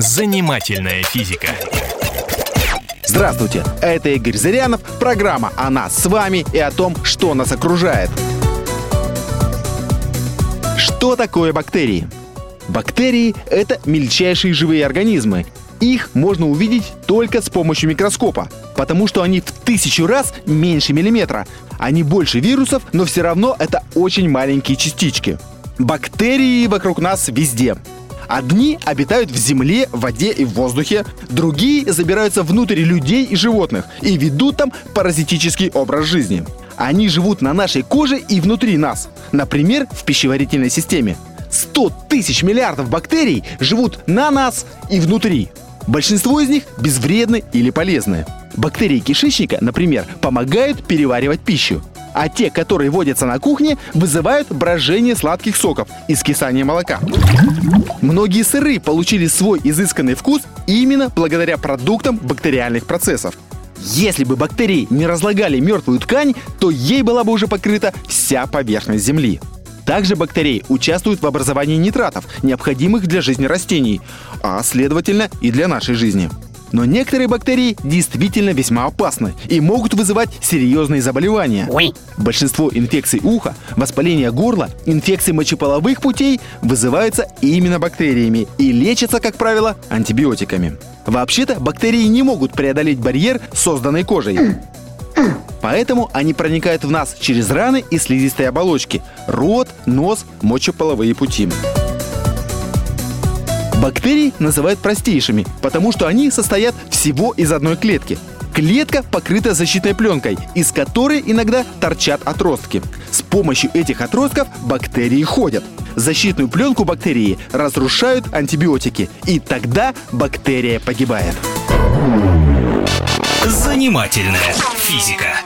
Занимательная физика. Здравствуйте, это Игорь Зырянов, программа о нас с вами и о том, что нас окружает. Что такое бактерии? Бактерии – это мельчайшие живые организмы. Их можно увидеть только с помощью микроскопа, потому что они в тысячу раз меньше миллиметра. Они больше вирусов, но все равно это очень маленькие частички. Бактерии вокруг нас везде. Одни обитают в земле, воде и в воздухе, другие забираются внутрь людей и животных и ведут там паразитический образ жизни. Они живут на нашей коже и внутри нас, например, в пищеварительной системе. 100 тысяч миллиардов бактерий живут на нас и внутри. Большинство из них безвредны или полезны. Бактерии кишечника, например, помогают переваривать пищу а те, которые водятся на кухне, вызывают брожение сладких соков и скисание молока. Многие сыры получили свой изысканный вкус именно благодаря продуктам бактериальных процессов. Если бы бактерии не разлагали мертвую ткань, то ей была бы уже покрыта вся поверхность Земли. Также бактерии участвуют в образовании нитратов, необходимых для жизни растений, а следовательно и для нашей жизни. Но некоторые бактерии действительно весьма опасны и могут вызывать серьезные заболевания. Ой. Большинство инфекций уха, воспаления горла, инфекций мочеполовых путей вызываются именно бактериями и лечатся, как правило, антибиотиками. Вообще-то бактерии не могут преодолеть барьер, созданный кожей. Поэтому они проникают в нас через раны и слизистые оболочки – рот, нос, мочеполовые пути. Бактерии называют простейшими, потому что они состоят всего из одной клетки. Клетка покрыта защитной пленкой, из которой иногда торчат отростки. С помощью этих отростков бактерии ходят. Защитную пленку бактерии разрушают антибиотики, и тогда бактерия погибает. Занимательная физика.